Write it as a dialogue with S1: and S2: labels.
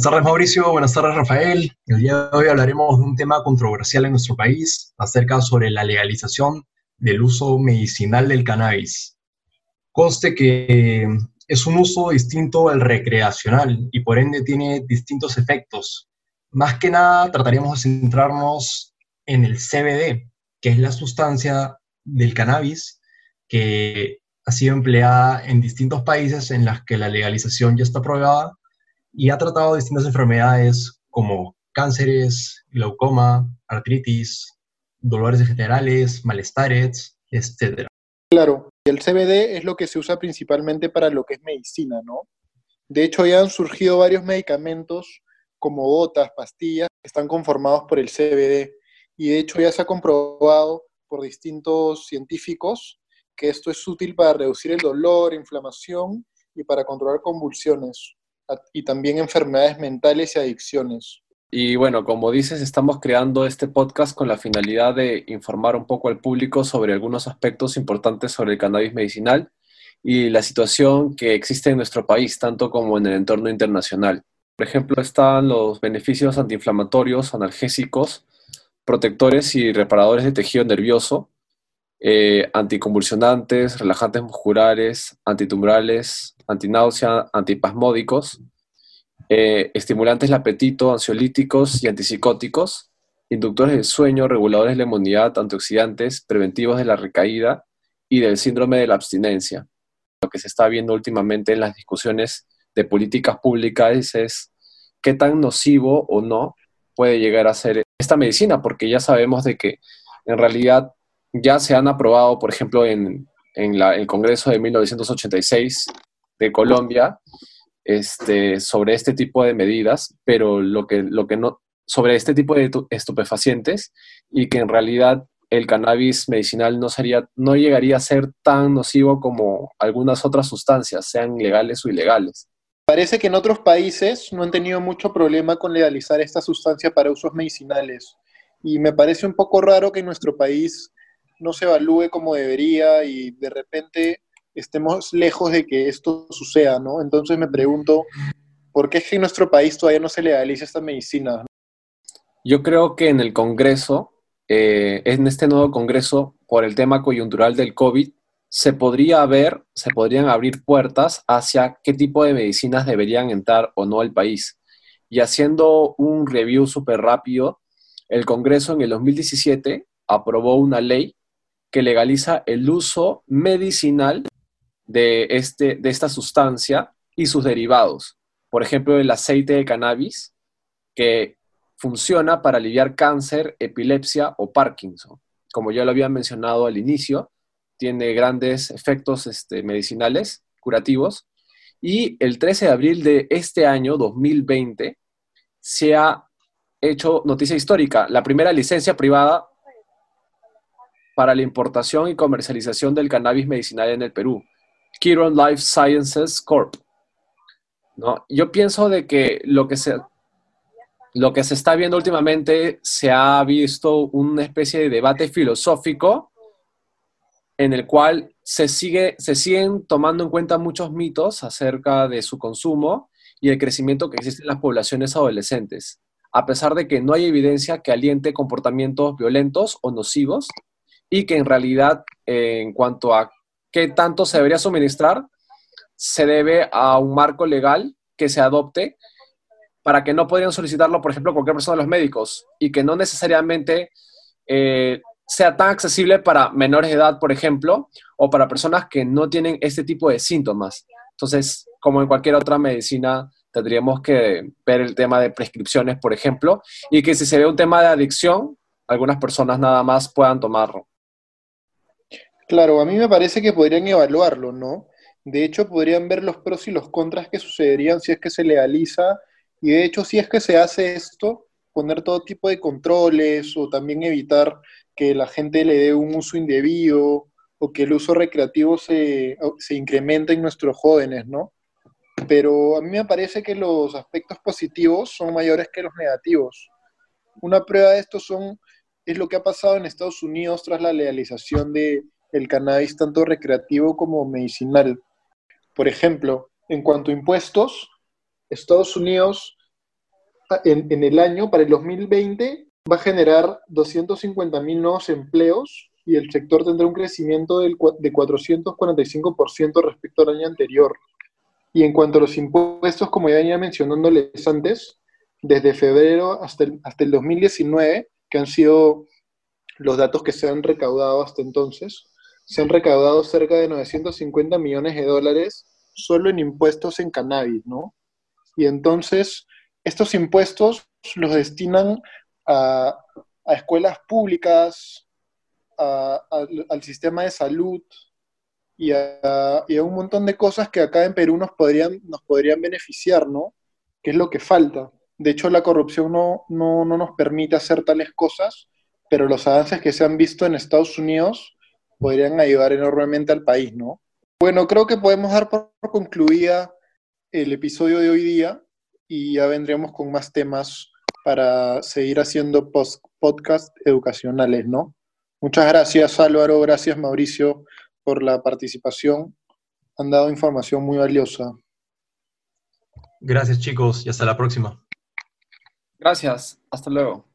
S1: Buenas tardes Mauricio, buenas tardes Rafael. El día de hoy hablaremos de un tema controversial en nuestro país, acerca sobre la legalización del uso medicinal del cannabis. Conste que es un uso distinto al recreacional y por ende tiene distintos efectos. Más que nada trataríamos de centrarnos en el CBD, que es la sustancia del cannabis que ha sido empleada en distintos países en las que la legalización ya está aprobada y ha tratado distintas enfermedades como cánceres, glaucoma, artritis, dolores generales, malestares, etc.
S2: Claro, el CBD es lo que se usa principalmente para lo que es medicina, ¿no? De hecho, ya han surgido varios medicamentos como gotas, pastillas, que están conformados por el CBD. Y de hecho ya se ha comprobado por distintos científicos que esto es útil para reducir el dolor, inflamación y para controlar convulsiones y también enfermedades mentales y adicciones.
S3: Y bueno, como dices, estamos creando este podcast con la finalidad de informar un poco al público sobre algunos aspectos importantes sobre el cannabis medicinal y la situación que existe en nuestro país, tanto como en el entorno internacional. Por ejemplo, están los beneficios antiinflamatorios, analgésicos, protectores y reparadores de tejido nervioso, eh, anticonvulsionantes, relajantes musculares, antitumorales, antináusea, antipasmódicos, eh, estimulantes del apetito, ansiolíticos y antipsicóticos, inductores del sueño, reguladores de la inmunidad, antioxidantes, preventivos de la recaída y del síndrome de la abstinencia. Lo que se está viendo últimamente en las discusiones de políticas públicas es qué tan nocivo o no puede llegar a ser esta medicina, porque ya sabemos de que en realidad ya se han aprobado, por ejemplo, en, el Congreso de 1986 de Colombia, este, sobre este tipo de medidas, pero lo que, lo que no, sobre este tipo de estupefacientes y que en realidad el cannabis medicinal no, sería, no llegaría a ser tan nocivo como algunas otras sustancias, sean legales o ilegales.
S2: Parece que en otros países no han tenido mucho problema con legalizar esta sustancia para usos medicinales y me parece un poco raro que en nuestro país no se evalúe como debería y de repente estemos lejos de que esto suceda, ¿no? Entonces me pregunto, ¿por qué es que en nuestro país todavía no se legaliza esta medicina?
S3: Yo creo que en el Congreso, eh, en este nuevo Congreso, por el tema coyuntural del COVID, se podría ver, se podrían abrir puertas hacia qué tipo de medicinas deberían entrar o no al país. Y haciendo un review súper rápido, el Congreso en el 2017 aprobó una ley que legaliza el uso medicinal de, este, de esta sustancia y sus derivados. Por ejemplo, el aceite de cannabis, que funciona para aliviar cáncer, epilepsia o Parkinson. Como ya lo había mencionado al inicio, tiene grandes efectos este, medicinales, curativos. Y el 13 de abril de este año, 2020, se ha hecho noticia histórica, la primera licencia privada para la importación y comercialización del cannabis medicinal en el Perú. Kiron Life Sciences Corp. ¿no? Yo pienso de que lo que se, lo que se está viendo últimamente se ha visto una especie de debate filosófico en el cual se, sigue, se siguen tomando en cuenta muchos mitos acerca de su consumo y el crecimiento que existe en las poblaciones adolescentes, a pesar de que no hay evidencia que aliente comportamientos violentos o nocivos y que en realidad eh, en cuanto a qué tanto se debería suministrar, se debe a un marco legal que se adopte para que no podrían solicitarlo, por ejemplo, cualquier persona de los médicos y que no necesariamente eh, sea tan accesible para menores de edad, por ejemplo, o para personas que no tienen este tipo de síntomas. Entonces, como en cualquier otra medicina, tendríamos que ver el tema de prescripciones, por ejemplo, y que si se ve un tema de adicción, algunas personas nada más puedan tomarlo.
S2: Claro, a mí me parece que podrían evaluarlo, ¿no? De hecho, podrían ver los pros y los contras que sucederían si es que se legaliza y de hecho, si es que se hace esto, poner todo tipo de controles o también evitar que la gente le dé un uso indebido o que el uso recreativo se, se incremente en nuestros jóvenes, ¿no? Pero a mí me parece que los aspectos positivos son mayores que los negativos. Una prueba de esto son, es lo que ha pasado en Estados Unidos tras la legalización de, el cannabis tanto recreativo como medicinal. Por ejemplo, en cuanto a impuestos, Estados Unidos en, en el año, para el 2020, va a generar 250.000 nuevos empleos y el sector tendrá un crecimiento del, de 445% respecto al año anterior. Y en cuanto a los impuestos, como ya venía mencionándoles antes, desde febrero hasta el, hasta el 2019, que han sido los datos que se han recaudado hasta entonces, se han recaudado cerca de 950 millones de dólares solo en impuestos en cannabis, ¿no? Y entonces, estos impuestos los destinan a, escuelas públicas, al sistema de salud y a, un montón de cosas que acá en Perú nos podrían, nos podrían beneficiar, ¿no? Que es lo que falta. De hecho, la corrupción no, no, no nos permite hacer tales cosas, pero los avances que se han visto en Estados Unidos podrían ayudar enormemente al país, ¿no? Bueno, creo que podemos dar por concluida el episodio de hoy día y ya vendremos con más temas para seguir haciendo post podcast educacionales, ¿no? Muchas gracias Álvaro, gracias Mauricio por la participación. Han dado información muy valiosa.
S1: Gracias chicos y hasta la próxima.
S3: Gracias, hasta luego.